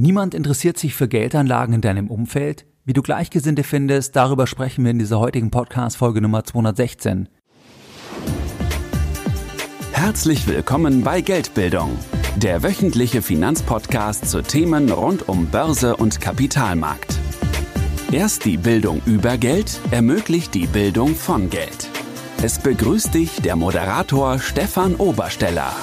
Niemand interessiert sich für Geldanlagen in deinem Umfeld? Wie du Gleichgesinnte findest, darüber sprechen wir in dieser heutigen Podcast-Folge Nummer 216. Herzlich willkommen bei Geldbildung, der wöchentliche Finanzpodcast zu Themen rund um Börse und Kapitalmarkt. Erst die Bildung über Geld ermöglicht die Bildung von Geld. Es begrüßt dich der Moderator Stefan Obersteller.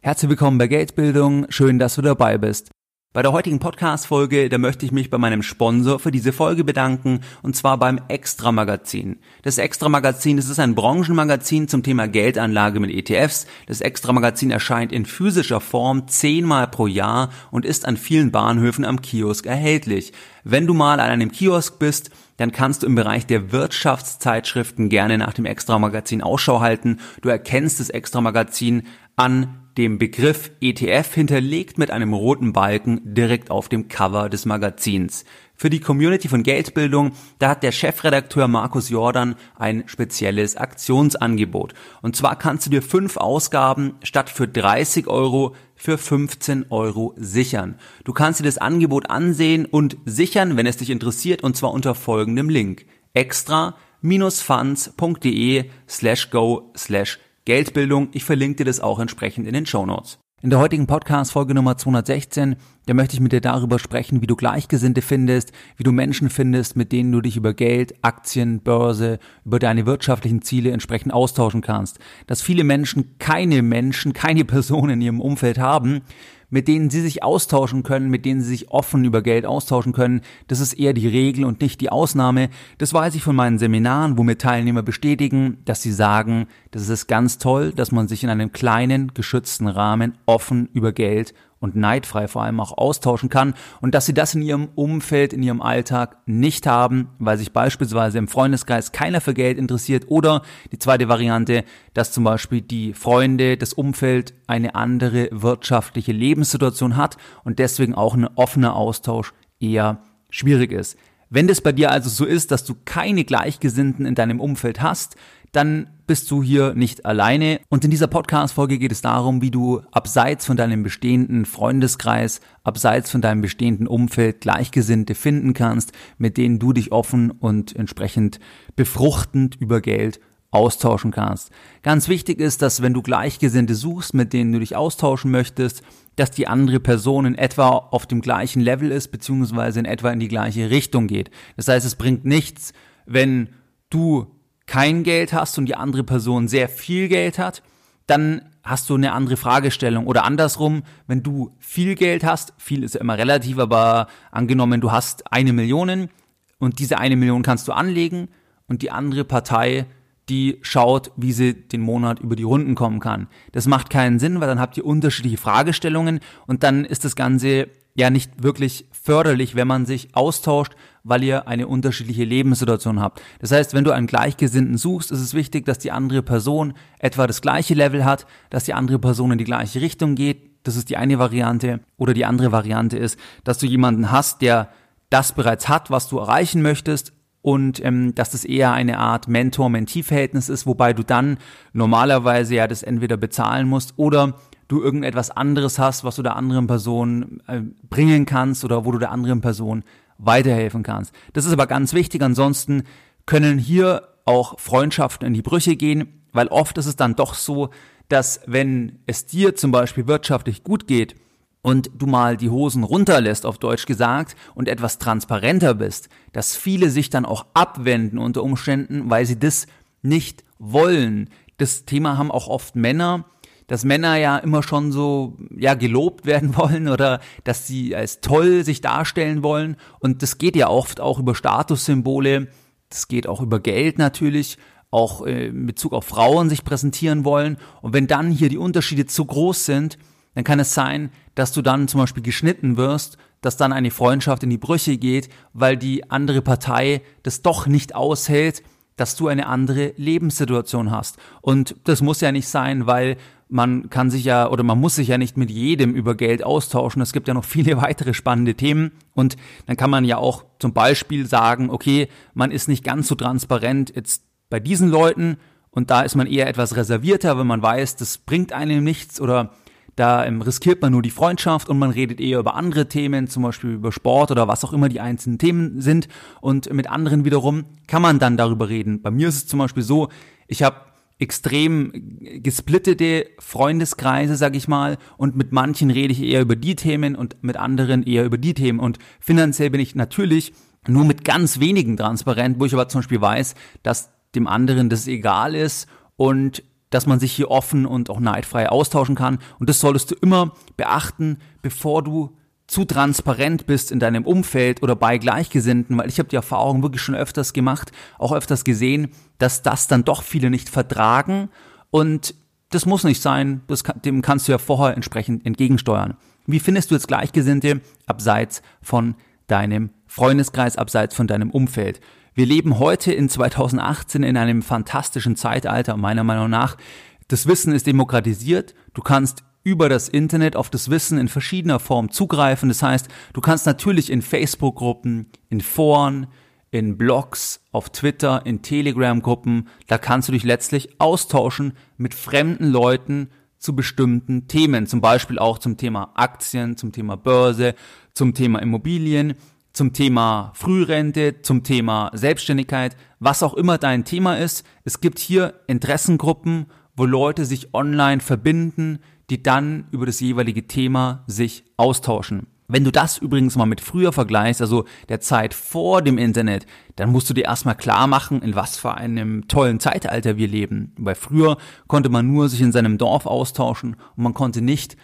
Herzlich willkommen bei Geldbildung, schön, dass du dabei bist. Bei der heutigen Podcast-Folge, da möchte ich mich bei meinem Sponsor für diese Folge bedanken, und zwar beim Extra Magazin. Das Extra Magazin, das ist ein Branchenmagazin zum Thema Geldanlage mit ETFs. Das Extra Magazin erscheint in physischer Form zehnmal pro Jahr und ist an vielen Bahnhöfen am Kiosk erhältlich. Wenn du mal an einem Kiosk bist, dann kannst du im Bereich der Wirtschaftszeitschriften gerne nach dem Extra Magazin Ausschau halten. Du erkennst das Extra Magazin an dem Begriff ETF hinterlegt mit einem roten Balken direkt auf dem Cover des Magazins. Für die Community von Geldbildung, da hat der Chefredakteur Markus Jordan ein spezielles Aktionsangebot. Und zwar kannst du dir fünf Ausgaben statt für 30 Euro für 15 Euro sichern. Du kannst dir das Angebot ansehen und sichern, wenn es dich interessiert, und zwar unter folgendem Link. extra-funds.de slash go slash Geldbildung. Ich verlinke dir das auch entsprechend in den Show Notes. In der heutigen Podcast-Folge Nummer 216, da möchte ich mit dir darüber sprechen, wie du Gleichgesinnte findest, wie du Menschen findest, mit denen du dich über Geld, Aktien, Börse, über deine wirtschaftlichen Ziele entsprechend austauschen kannst. Dass viele Menschen keine Menschen, keine Personen in ihrem Umfeld haben, mit denen sie sich austauschen können, mit denen sie sich offen über Geld austauschen können. Das ist eher die Regel und nicht die Ausnahme. Das weiß ich von meinen Seminaren, wo mir Teilnehmer bestätigen, dass sie sagen, das ist ganz toll, dass man sich in einem kleinen, geschützten Rahmen offen über Geld und neidfrei vor allem auch austauschen kann und dass sie das in ihrem Umfeld, in ihrem Alltag nicht haben, weil sich beispielsweise im Freundeskreis keiner für Geld interessiert oder die zweite Variante, dass zum Beispiel die Freunde, das Umfeld eine andere wirtschaftliche Lebenssituation hat und deswegen auch ein offener Austausch eher schwierig ist. Wenn das bei dir also so ist, dass du keine Gleichgesinnten in deinem Umfeld hast, dann bist du hier nicht alleine. Und in dieser Podcast-Folge geht es darum, wie du abseits von deinem bestehenden Freundeskreis, abseits von deinem bestehenden Umfeld Gleichgesinnte finden kannst, mit denen du dich offen und entsprechend befruchtend über Geld austauschen kannst. Ganz wichtig ist, dass wenn du Gleichgesinnte suchst, mit denen du dich austauschen möchtest, dass die andere Person in etwa auf dem gleichen Level ist, beziehungsweise in etwa in die gleiche Richtung geht. Das heißt, es bringt nichts, wenn du kein Geld hast und die andere Person sehr viel Geld hat, dann hast du eine andere Fragestellung. Oder andersrum, wenn du viel Geld hast, viel ist ja immer relativ, aber angenommen, du hast eine Million und diese eine Million kannst du anlegen und die andere Partei, die schaut, wie sie den Monat über die Runden kommen kann. Das macht keinen Sinn, weil dann habt ihr unterschiedliche Fragestellungen und dann ist das Ganze ja nicht wirklich förderlich, wenn man sich austauscht, weil ihr eine unterschiedliche Lebenssituation habt. Das heißt, wenn du einen Gleichgesinnten suchst, ist es wichtig, dass die andere Person etwa das gleiche Level hat, dass die andere Person in die gleiche Richtung geht. Das ist die eine Variante. Oder die andere Variante ist, dass du jemanden hast, der das bereits hat, was du erreichen möchtest, und ähm, dass das eher eine Art Mentor-Mentee-Verhältnis ist, wobei du dann normalerweise ja das entweder bezahlen musst oder du irgendetwas anderes hast, was du der anderen Person äh, bringen kannst oder wo du der anderen Person weiterhelfen kannst. Das ist aber ganz wichtig, ansonsten können hier auch Freundschaften in die Brüche gehen, weil oft ist es dann doch so, dass wenn es dir zum Beispiel wirtschaftlich gut geht und du mal die Hosen runterlässt, auf Deutsch gesagt, und etwas transparenter bist, dass viele sich dann auch abwenden unter Umständen, weil sie das nicht wollen. Das Thema haben auch oft Männer, dass Männer ja immer schon so ja gelobt werden wollen oder dass sie als toll sich darstellen wollen. Und das geht ja oft auch über Statussymbole, das geht auch über Geld natürlich, auch äh, in Bezug auf Frauen sich präsentieren wollen. Und wenn dann hier die Unterschiede zu groß sind, dann kann es sein, dass du dann zum Beispiel geschnitten wirst, dass dann eine Freundschaft in die Brüche geht, weil die andere Partei das doch nicht aushält, dass du eine andere Lebenssituation hast. Und das muss ja nicht sein, weil man kann sich ja oder man muss sich ja nicht mit jedem über Geld austauschen. Es gibt ja noch viele weitere spannende Themen und dann kann man ja auch zum Beispiel sagen, okay, man ist nicht ganz so transparent jetzt bei diesen Leuten und da ist man eher etwas reservierter, wenn man weiß, das bringt einem nichts oder Da ähm, riskiert man nur die Freundschaft und man redet eher über andere Themen, zum Beispiel über Sport oder was auch immer die einzelnen Themen sind. Und mit anderen wiederum kann man dann darüber reden. Bei mir ist es zum Beispiel so, ich habe extrem gesplittete Freundeskreise, sag ich mal, und mit manchen rede ich eher über die Themen und mit anderen eher über die Themen. Und finanziell bin ich natürlich nur mit ganz wenigen transparent, wo ich aber zum Beispiel weiß, dass dem anderen das egal ist und dass man sich hier offen und auch neidfrei austauschen kann. Und das solltest du immer beachten, bevor du zu transparent bist in deinem Umfeld oder bei Gleichgesinnten, weil ich habe die Erfahrung wirklich schon öfters gemacht, auch öfters gesehen, dass das dann doch viele nicht vertragen und das muss nicht sein, das, dem kannst du ja vorher entsprechend entgegensteuern. Wie findest du jetzt Gleichgesinnte abseits von deinem Freundeskreis, abseits von deinem Umfeld? Wir leben heute in 2018 in einem fantastischen Zeitalter, meiner Meinung nach. Das Wissen ist demokratisiert. Du kannst über das Internet auf das Wissen in verschiedener Form zugreifen. Das heißt, du kannst natürlich in Facebook-Gruppen, in Foren, in Blogs, auf Twitter, in Telegram-Gruppen, da kannst du dich letztlich austauschen mit fremden Leuten zu bestimmten Themen, zum Beispiel auch zum Thema Aktien, zum Thema Börse, zum Thema Immobilien, zum Thema Frührente, zum Thema Selbstständigkeit, was auch immer dein Thema ist. Es gibt hier Interessengruppen, wo Leute sich online verbinden, die dann über das jeweilige Thema sich austauschen. Wenn du das übrigens mal mit früher vergleichst, also der Zeit vor dem Internet, dann musst du dir erstmal klar machen, in was für einem tollen Zeitalter wir leben. Weil früher konnte man nur sich in seinem Dorf austauschen und man konnte nicht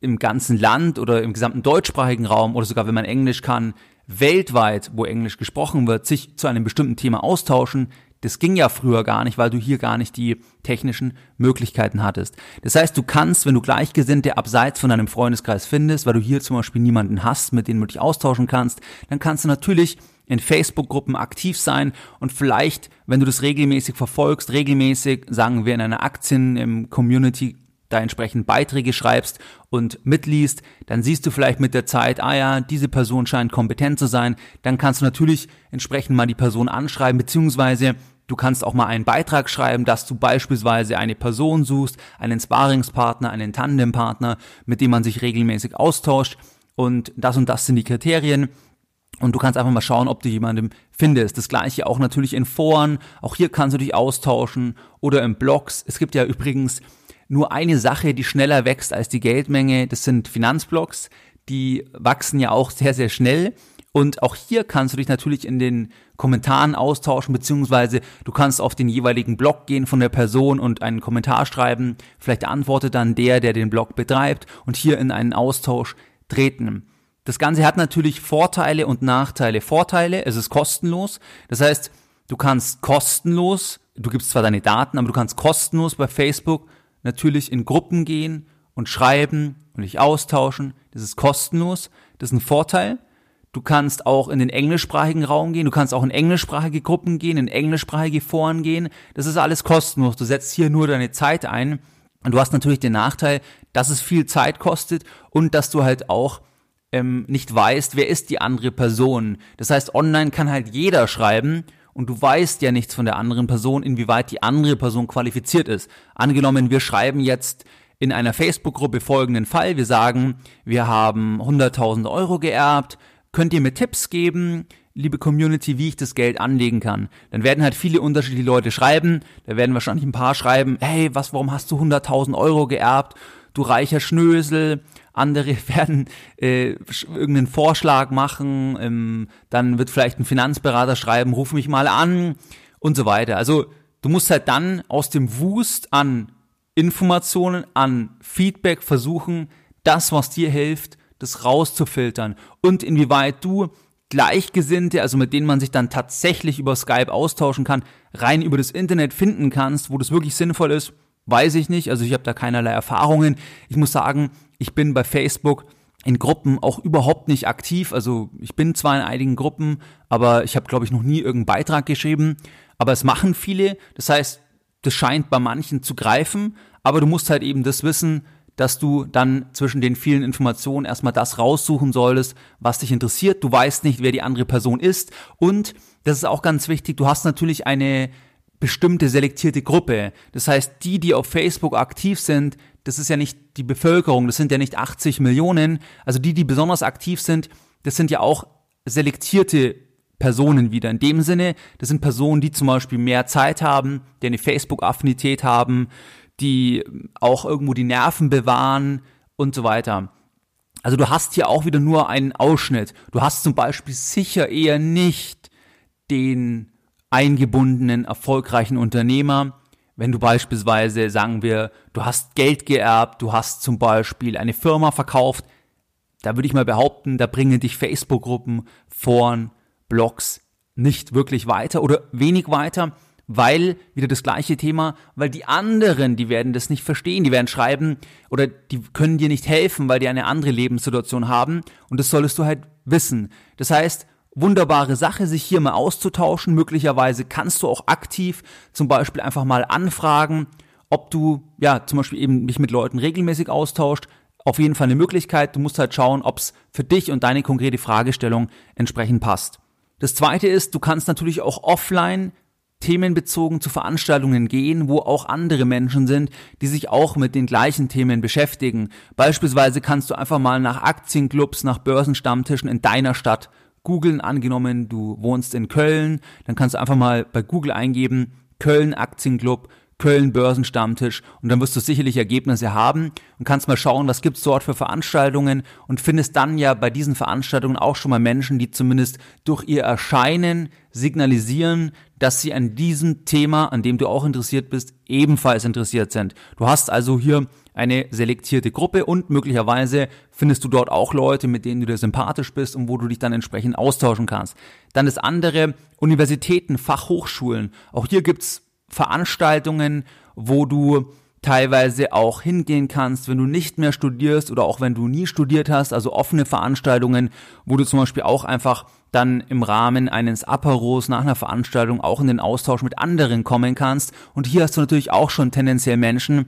im ganzen Land oder im gesamten deutschsprachigen Raum oder sogar wenn man Englisch kann, weltweit, wo Englisch gesprochen wird, sich zu einem bestimmten Thema austauschen. Das ging ja früher gar nicht, weil du hier gar nicht die technischen Möglichkeiten hattest. Das heißt, du kannst, wenn du Gleichgesinnte abseits von deinem Freundeskreis findest, weil du hier zum Beispiel niemanden hast, mit dem du dich austauschen kannst, dann kannst du natürlich in Facebook-Gruppen aktiv sein und vielleicht, wenn du das regelmäßig verfolgst, regelmäßig, sagen wir in einer Aktien-Community da entsprechend Beiträge schreibst und mitliest, dann siehst du vielleicht mit der Zeit, ah ja, diese Person scheint kompetent zu sein, dann kannst du natürlich entsprechend mal die Person anschreiben, beziehungsweise du kannst auch mal einen Beitrag schreiben, dass du beispielsweise eine Person suchst, einen Sparingspartner, einen Tandempartner, mit dem man sich regelmäßig austauscht und das und das sind die Kriterien. Und du kannst einfach mal schauen, ob du jemanden findest. Das gleiche auch natürlich in Foren. Auch hier kannst du dich austauschen oder in Blogs. Es gibt ja übrigens nur eine Sache, die schneller wächst als die Geldmenge. Das sind Finanzblocks. Die wachsen ja auch sehr, sehr schnell. Und auch hier kannst du dich natürlich in den Kommentaren austauschen, beziehungsweise du kannst auf den jeweiligen Blog gehen von der Person und einen Kommentar schreiben. Vielleicht antwortet dann der, der den Blog betreibt und hier in einen Austausch treten. Das Ganze hat natürlich Vorteile und Nachteile. Vorteile, es ist kostenlos. Das heißt, du kannst kostenlos, du gibst zwar deine Daten, aber du kannst kostenlos bei Facebook natürlich in Gruppen gehen und schreiben und dich austauschen. Das ist kostenlos. Das ist ein Vorteil. Du kannst auch in den englischsprachigen Raum gehen. Du kannst auch in englischsprachige Gruppen gehen, in englischsprachige Foren gehen. Das ist alles kostenlos. Du setzt hier nur deine Zeit ein. Und du hast natürlich den Nachteil, dass es viel Zeit kostet und dass du halt auch ähm, nicht weißt, wer ist die andere Person. Das heißt, online kann halt jeder schreiben und du weißt ja nichts von der anderen Person, inwieweit die andere Person qualifiziert ist. Angenommen, wir schreiben jetzt in einer Facebook-Gruppe folgenden Fall. Wir sagen, wir haben 100.000 Euro geerbt. Könnt ihr mir Tipps geben, liebe Community, wie ich das Geld anlegen kann? Dann werden halt viele unterschiedliche Leute schreiben. Da werden wahrscheinlich ein paar schreiben, hey, was, warum hast du 100.000 Euro geerbt? Du reicher Schnösel andere werden äh, irgendeinen Vorschlag machen, ähm, dann wird vielleicht ein Finanzberater schreiben, ruf mich mal an und so weiter. Also du musst halt dann aus dem Wust an Informationen, an Feedback versuchen, das, was dir hilft, das rauszufiltern und inwieweit du Gleichgesinnte, also mit denen man sich dann tatsächlich über Skype austauschen kann, rein über das Internet finden kannst, wo das wirklich sinnvoll ist, weiß ich nicht. Also ich habe da keinerlei Erfahrungen. Ich muss sagen, ich bin bei Facebook in Gruppen auch überhaupt nicht aktiv. Also ich bin zwar in einigen Gruppen, aber ich habe, glaube ich, noch nie irgendeinen Beitrag geschrieben. Aber es machen viele. Das heißt, das scheint bei manchen zu greifen. Aber du musst halt eben das wissen, dass du dann zwischen den vielen Informationen erstmal das raussuchen solltest, was dich interessiert. Du weißt nicht, wer die andere Person ist. Und das ist auch ganz wichtig, du hast natürlich eine bestimmte selektierte Gruppe. Das heißt, die, die auf Facebook aktiv sind, das ist ja nicht die Bevölkerung, das sind ja nicht 80 Millionen. Also die, die besonders aktiv sind, das sind ja auch selektierte Personen wieder. In dem Sinne, das sind Personen, die zum Beispiel mehr Zeit haben, die eine Facebook-Affinität haben, die auch irgendwo die Nerven bewahren und so weiter. Also du hast hier auch wieder nur einen Ausschnitt. Du hast zum Beispiel sicher eher nicht den eingebundenen, erfolgreichen Unternehmer, wenn du beispielsweise, sagen wir, du hast Geld geerbt, du hast zum Beispiel eine Firma verkauft, da würde ich mal behaupten, da bringen dich Facebook-Gruppen, Foren, Blogs nicht wirklich weiter oder wenig weiter, weil, wieder das gleiche Thema, weil die anderen, die werden das nicht verstehen, die werden schreiben oder die können dir nicht helfen, weil die eine andere Lebenssituation haben. Und das solltest du halt wissen. Das heißt, wunderbare Sache, sich hier mal auszutauschen. Möglicherweise kannst du auch aktiv zum Beispiel einfach mal anfragen, ob du, ja, zum Beispiel eben dich mit Leuten regelmäßig austauscht. Auf jeden Fall eine Möglichkeit. Du musst halt schauen, ob es für dich und deine konkrete Fragestellung entsprechend passt. Das zweite ist, du kannst natürlich auch offline themenbezogen zu Veranstaltungen gehen, wo auch andere Menschen sind, die sich auch mit den gleichen Themen beschäftigen. Beispielsweise kannst du einfach mal nach Aktienclubs, nach Börsenstammtischen in deiner Stadt googeln. Angenommen, du wohnst in Köln, dann kannst du einfach mal bei Google eingeben, Köln Aktienclub, Köln Börsenstammtisch und dann wirst du sicherlich Ergebnisse haben und kannst mal schauen, was gibt's dort für Veranstaltungen und findest dann ja bei diesen Veranstaltungen auch schon mal Menschen, die zumindest durch ihr Erscheinen signalisieren, dass sie an diesem Thema, an dem du auch interessiert bist, ebenfalls interessiert sind. Du hast also hier eine selektierte Gruppe und möglicherweise findest du dort auch Leute, mit denen du dir sympathisch bist und wo du dich dann entsprechend austauschen kannst. Dann das andere, Universitäten, Fachhochschulen. Auch hier gibt's Veranstaltungen, wo du teilweise auch hingehen kannst, wenn du nicht mehr studierst oder auch wenn du nie studiert hast, also offene Veranstaltungen, wo du zum Beispiel auch einfach dann im Rahmen eines Aperos nach einer Veranstaltung auch in den Austausch mit anderen kommen kannst. Und hier hast du natürlich auch schon tendenziell Menschen,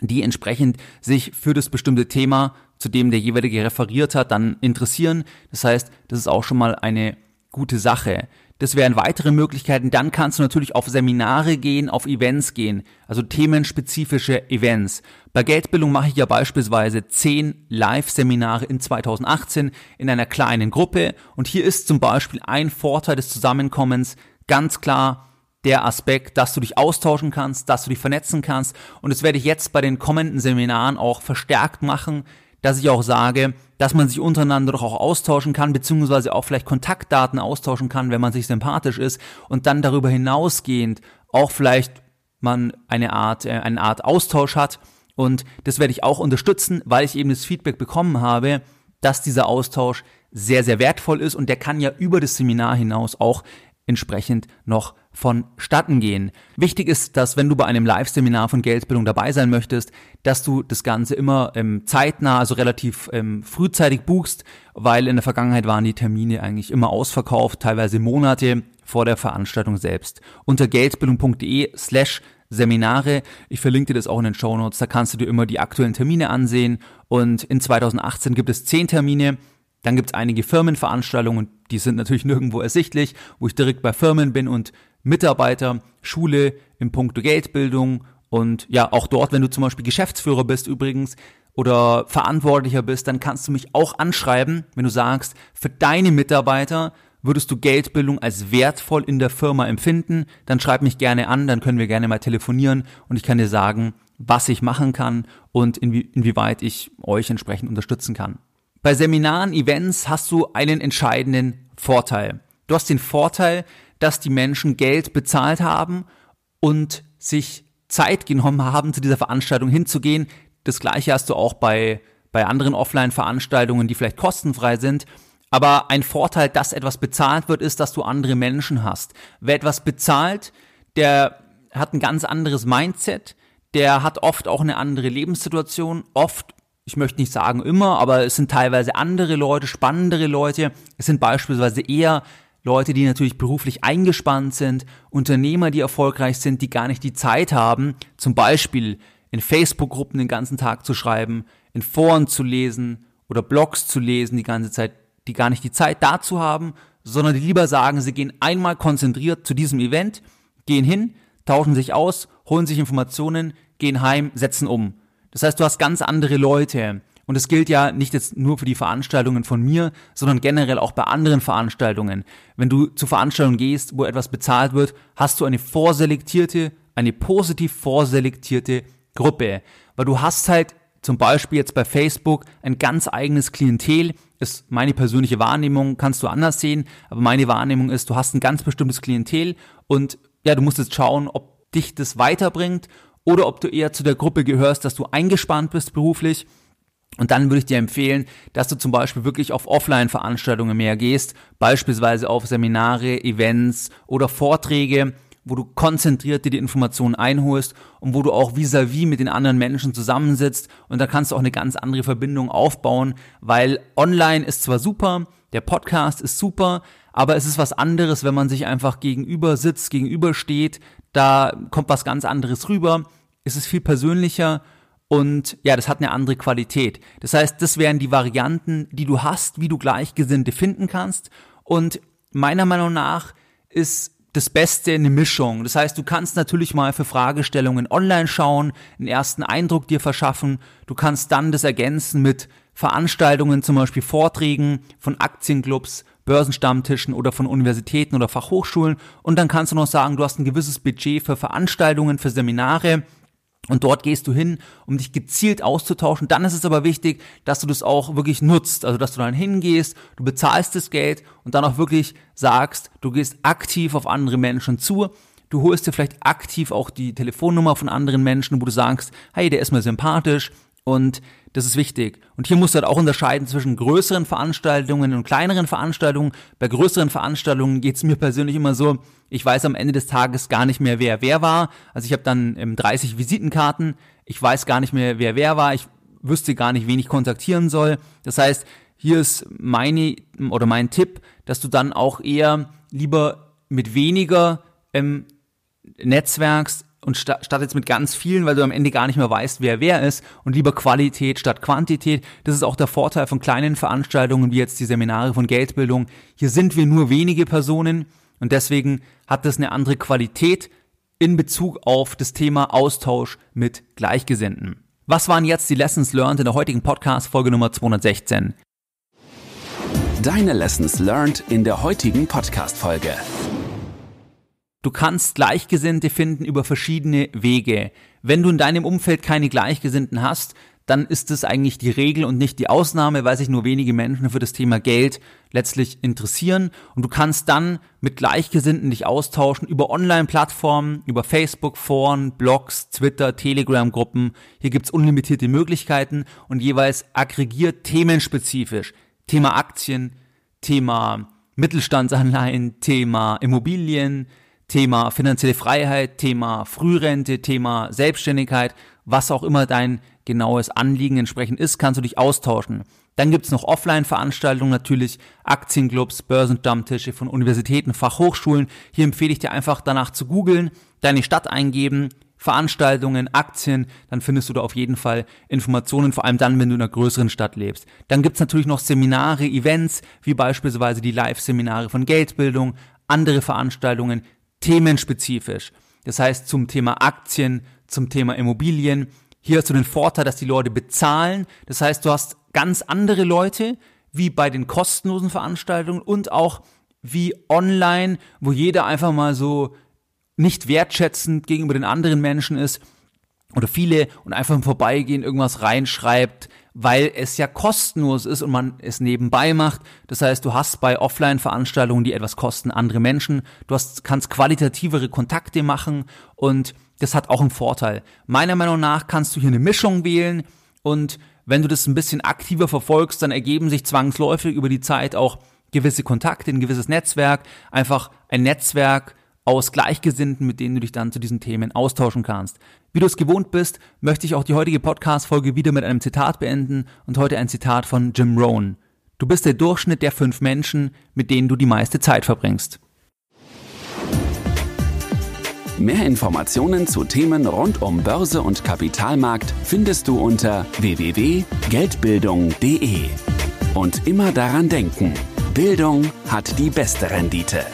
die entsprechend sich für das bestimmte Thema, zu dem der jeweilige referiert hat, dann interessieren. Das heißt, das ist auch schon mal eine gute Sache. Das wären weitere Möglichkeiten. Dann kannst du natürlich auf Seminare gehen, auf Events gehen, also themenspezifische Events. Bei Geldbildung mache ich ja beispielsweise zehn Live-Seminare in 2018 in einer kleinen Gruppe. Und hier ist zum Beispiel ein Vorteil des Zusammenkommens ganz klar der Aspekt, dass du dich austauschen kannst, dass du dich vernetzen kannst. Und das werde ich jetzt bei den kommenden Seminaren auch verstärkt machen, dass ich auch sage, dass man sich untereinander doch auch austauschen kann, beziehungsweise auch vielleicht Kontaktdaten austauschen kann, wenn man sich sympathisch ist und dann darüber hinausgehend auch vielleicht man eine Art, äh, eine Art Austausch hat. Und das werde ich auch unterstützen, weil ich eben das Feedback bekommen habe, dass dieser Austausch sehr, sehr wertvoll ist und der kann ja über das Seminar hinaus auch entsprechend noch vonstatten gehen. Wichtig ist, dass wenn du bei einem Live-Seminar von Geldbildung dabei sein möchtest, dass du das Ganze immer ähm, zeitnah, also relativ ähm, frühzeitig buchst, weil in der Vergangenheit waren die Termine eigentlich immer ausverkauft, teilweise Monate vor der Veranstaltung selbst. Unter geldbildung.de slash Seminare. Ich verlinke dir das auch in den Show Notes. Da kannst du dir immer die aktuellen Termine ansehen. Und in 2018 gibt es zehn Termine. Dann gibt es einige Firmenveranstaltungen, die sind natürlich nirgendwo ersichtlich, wo ich direkt bei Firmen bin und Mitarbeiter, Schule im Punkto Geldbildung und ja, auch dort, wenn du zum Beispiel Geschäftsführer bist übrigens oder Verantwortlicher bist, dann kannst du mich auch anschreiben, wenn du sagst, für deine Mitarbeiter würdest du Geldbildung als wertvoll in der Firma empfinden, dann schreib mich gerne an, dann können wir gerne mal telefonieren und ich kann dir sagen, was ich machen kann und inwie inwieweit ich euch entsprechend unterstützen kann. Bei Seminaren, Events hast du einen entscheidenden Vorteil. Du hast den Vorteil, dass die Menschen Geld bezahlt haben und sich Zeit genommen haben, zu dieser Veranstaltung hinzugehen. Das gleiche hast du auch bei, bei anderen Offline-Veranstaltungen, die vielleicht kostenfrei sind. Aber ein Vorteil, dass etwas bezahlt wird, ist, dass du andere Menschen hast. Wer etwas bezahlt, der hat ein ganz anderes Mindset, der hat oft auch eine andere Lebenssituation, oft ich möchte nicht sagen immer, aber es sind teilweise andere Leute, spannendere Leute. Es sind beispielsweise eher Leute, die natürlich beruflich eingespannt sind, Unternehmer, die erfolgreich sind, die gar nicht die Zeit haben, zum Beispiel in Facebook-Gruppen den ganzen Tag zu schreiben, in Foren zu lesen oder Blogs zu lesen die ganze Zeit, die gar nicht die Zeit dazu haben, sondern die lieber sagen, sie gehen einmal konzentriert zu diesem Event, gehen hin, tauschen sich aus, holen sich Informationen, gehen heim, setzen um. Das heißt, du hast ganz andere Leute. Und es gilt ja nicht jetzt nur für die Veranstaltungen von mir, sondern generell auch bei anderen Veranstaltungen. Wenn du zu Veranstaltungen gehst, wo etwas bezahlt wird, hast du eine vorselektierte, eine positiv vorselektierte Gruppe. Weil du hast halt zum Beispiel jetzt bei Facebook ein ganz eigenes Klientel, ist meine persönliche Wahrnehmung, kannst du anders sehen, aber meine Wahrnehmung ist, du hast ein ganz bestimmtes Klientel und ja, du musst jetzt schauen, ob dich das weiterbringt oder ob du eher zu der Gruppe gehörst, dass du eingespannt bist beruflich. Und dann würde ich dir empfehlen, dass du zum Beispiel wirklich auf Offline-Veranstaltungen mehr gehst, beispielsweise auf Seminare, Events oder Vorträge, wo du konzentriert dir die Informationen einholst und wo du auch vis-à-vis -vis mit den anderen Menschen zusammensitzt. Und da kannst du auch eine ganz andere Verbindung aufbauen, weil online ist zwar super, der Podcast ist super, aber es ist was anderes, wenn man sich einfach gegenüber sitzt, gegenüber steht, da kommt was ganz anderes rüber, es ist viel persönlicher und ja, das hat eine andere Qualität. Das heißt, das wären die Varianten, die du hast, wie du Gleichgesinnte finden kannst und meiner Meinung nach ist das Beste eine Mischung. Das heißt, du kannst natürlich mal für Fragestellungen online schauen, einen ersten Eindruck dir verschaffen. Du kannst dann das ergänzen mit Veranstaltungen, zum Beispiel Vorträgen von Aktienclubs, Börsenstammtischen oder von Universitäten oder Fachhochschulen. Und dann kannst du noch sagen, du hast ein gewisses Budget für Veranstaltungen, für Seminare und dort gehst du hin, um dich gezielt auszutauschen. Dann ist es aber wichtig, dass du das auch wirklich nutzt. Also, dass du dann hingehst, du bezahlst das Geld und dann auch wirklich sagst, du gehst aktiv auf andere Menschen zu. Du holst dir vielleicht aktiv auch die Telefonnummer von anderen Menschen, wo du sagst, hey, der ist mir sympathisch, und das ist wichtig. Und hier musst du halt auch unterscheiden zwischen größeren Veranstaltungen und kleineren Veranstaltungen. Bei größeren Veranstaltungen geht es mir persönlich immer so, ich weiß am Ende des Tages gar nicht mehr, wer wer war. Also ich habe dann ähm, 30 Visitenkarten, ich weiß gar nicht mehr, wer wer war, ich wüsste gar nicht, wen ich kontaktieren soll. Das heißt, hier ist meine oder mein Tipp, dass du dann auch eher lieber mit weniger ähm, netzwerkst und statt, statt jetzt mit ganz vielen, weil du am Ende gar nicht mehr weißt, wer wer ist und lieber Qualität statt Quantität. Das ist auch der Vorteil von kleinen Veranstaltungen wie jetzt die Seminare von Geldbildung. Hier sind wir nur wenige Personen und deswegen hat das eine andere Qualität in Bezug auf das Thema Austausch mit Gleichgesinnten. Was waren jetzt die Lessons learned in der heutigen Podcast Folge Nummer 216? Deine Lessons learned in der heutigen Podcast Folge. Du kannst Gleichgesinnte finden über verschiedene Wege. Wenn du in deinem Umfeld keine Gleichgesinnten hast, dann ist es eigentlich die Regel und nicht die Ausnahme, weil sich nur wenige Menschen für das Thema Geld letztlich interessieren. Und du kannst dann mit Gleichgesinnten dich austauschen über Online-Plattformen, über Facebook, Foren, Blogs, Twitter, Telegram-Gruppen. Hier gibt's unlimitierte Möglichkeiten und jeweils aggregiert themenspezifisch. Thema Aktien, Thema Mittelstandsanleihen, Thema Immobilien, Thema finanzielle Freiheit, Thema Frührente, Thema Selbstständigkeit, was auch immer dein genaues Anliegen entsprechend ist, kannst du dich austauschen. Dann gibt's noch Offline-Veranstaltungen natürlich, Aktienclubs, Börsenstammtische von Universitäten, Fachhochschulen. Hier empfehle ich dir einfach danach zu googeln, deine Stadt eingeben, Veranstaltungen, Aktien, dann findest du da auf jeden Fall Informationen, vor allem dann, wenn du in einer größeren Stadt lebst. Dann gibt's natürlich noch Seminare, Events, wie beispielsweise die Live-Seminare von Geldbildung, andere Veranstaltungen, themenspezifisch. Das heißt zum Thema Aktien, zum Thema Immobilien. Hier hast du den Vorteil, dass die Leute bezahlen. Das heißt, du hast ganz andere Leute wie bei den kostenlosen Veranstaltungen und auch wie online, wo jeder einfach mal so nicht wertschätzend gegenüber den anderen Menschen ist oder viele und einfach im Vorbeigehen irgendwas reinschreibt, weil es ja kostenlos ist und man es nebenbei macht. Das heißt, du hast bei Offline-Veranstaltungen, die etwas kosten, andere Menschen. Du hast, kannst qualitativere Kontakte machen und das hat auch einen Vorteil. Meiner Meinung nach kannst du hier eine Mischung wählen und wenn du das ein bisschen aktiver verfolgst, dann ergeben sich zwangsläufig über die Zeit auch gewisse Kontakte, ein gewisses Netzwerk, einfach ein Netzwerk, aus Gleichgesinnten, mit denen du dich dann zu diesen Themen austauschen kannst. Wie du es gewohnt bist, möchte ich auch die heutige Podcast-Folge wieder mit einem Zitat beenden und heute ein Zitat von Jim Rohn. Du bist der Durchschnitt der fünf Menschen, mit denen du die meiste Zeit verbringst. Mehr Informationen zu Themen rund um Börse und Kapitalmarkt findest du unter www.geldbildung.de. Und immer daran denken, Bildung hat die beste Rendite.